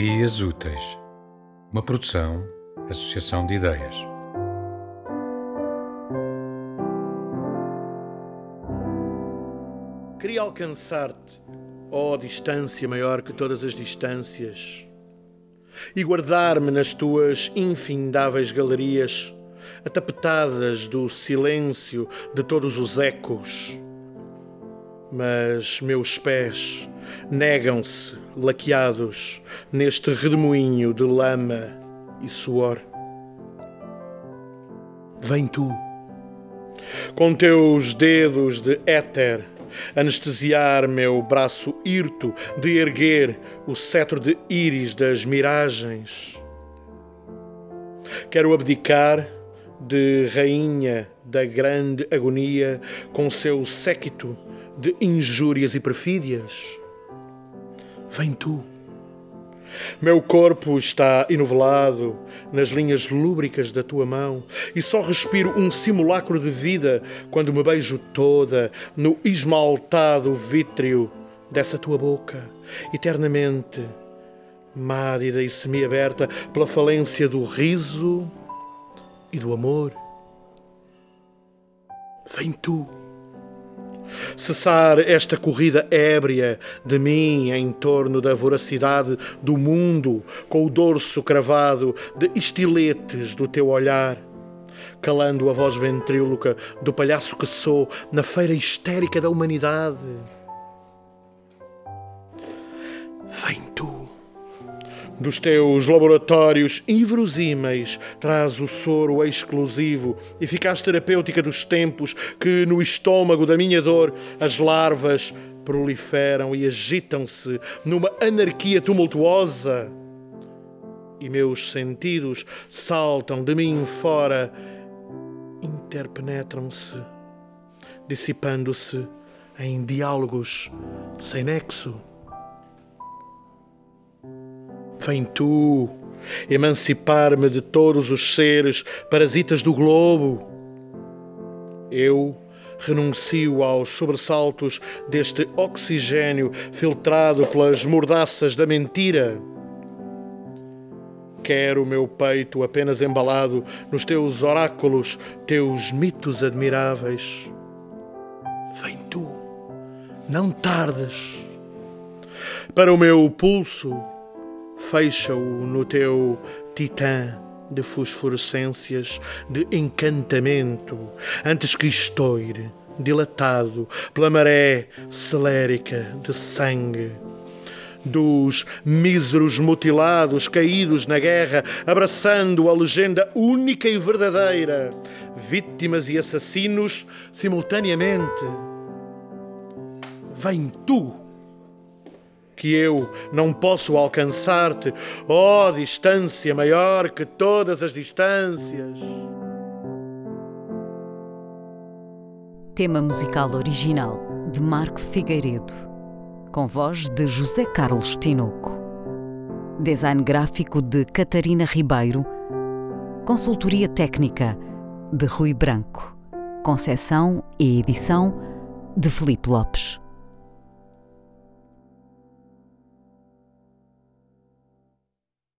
Dias Úteis, uma produção, associação de ideias. Queria alcançar-te, ó distância maior que todas as distâncias, e guardar-me nas tuas infindáveis galerias, atapetadas do silêncio de todos os ecos. Mas meus pés negam-se, laqueados, neste redemoinho de lama e suor. Vem tu, com teus dedos de éter, anestesiar meu braço hirto de erguer o cetro de íris das miragens. Quero abdicar de rainha da grande agonia com seu séquito de injúrias e perfídias. Vem tu. Meu corpo está enovelado nas linhas lúbricas da tua mão e só respiro um simulacro de vida quando me beijo toda no esmaltado vítreo dessa tua boca, eternamente mádida e semiaberta pela falência do riso e do amor. Vem tu cessar esta corrida ébria de mim em torno da voracidade do mundo, com o dorso cravado de estiletes do teu olhar, calando a voz ventríloca do palhaço que sou na feira histérica da humanidade. Vem tu dos teus laboratórios inverosímeis traz o soro exclusivo, eficaz terapêutica dos tempos que no estômago da minha dor as larvas proliferam e agitam-se numa anarquia tumultuosa. E meus sentidos saltam de mim fora, interpenetram-se, dissipando-se em diálogos sem nexo. Vem tu emancipar-me de todos os seres parasitas do globo. Eu renuncio aos sobressaltos deste oxigênio filtrado pelas mordaças da mentira. Quero o meu peito apenas embalado nos teus oráculos, teus mitos admiráveis. Vem tu, não tardes. Para o meu pulso, fecha-o no teu titã de fosforescências, de encantamento, antes que estoure, dilatado pela maré celérica de sangue. Dos míseros mutilados caídos na guerra, abraçando a legenda única e verdadeira, vítimas e assassinos simultaneamente. Vem tu! Que eu não posso alcançar-te, ó oh, distância maior que todas as distâncias. Tema musical original de Marco Figueiredo, com voz de José Carlos Tinoco. Design gráfico de Catarina Ribeiro. Consultoria técnica de Rui Branco. Concessão e edição de Felipe Lopes.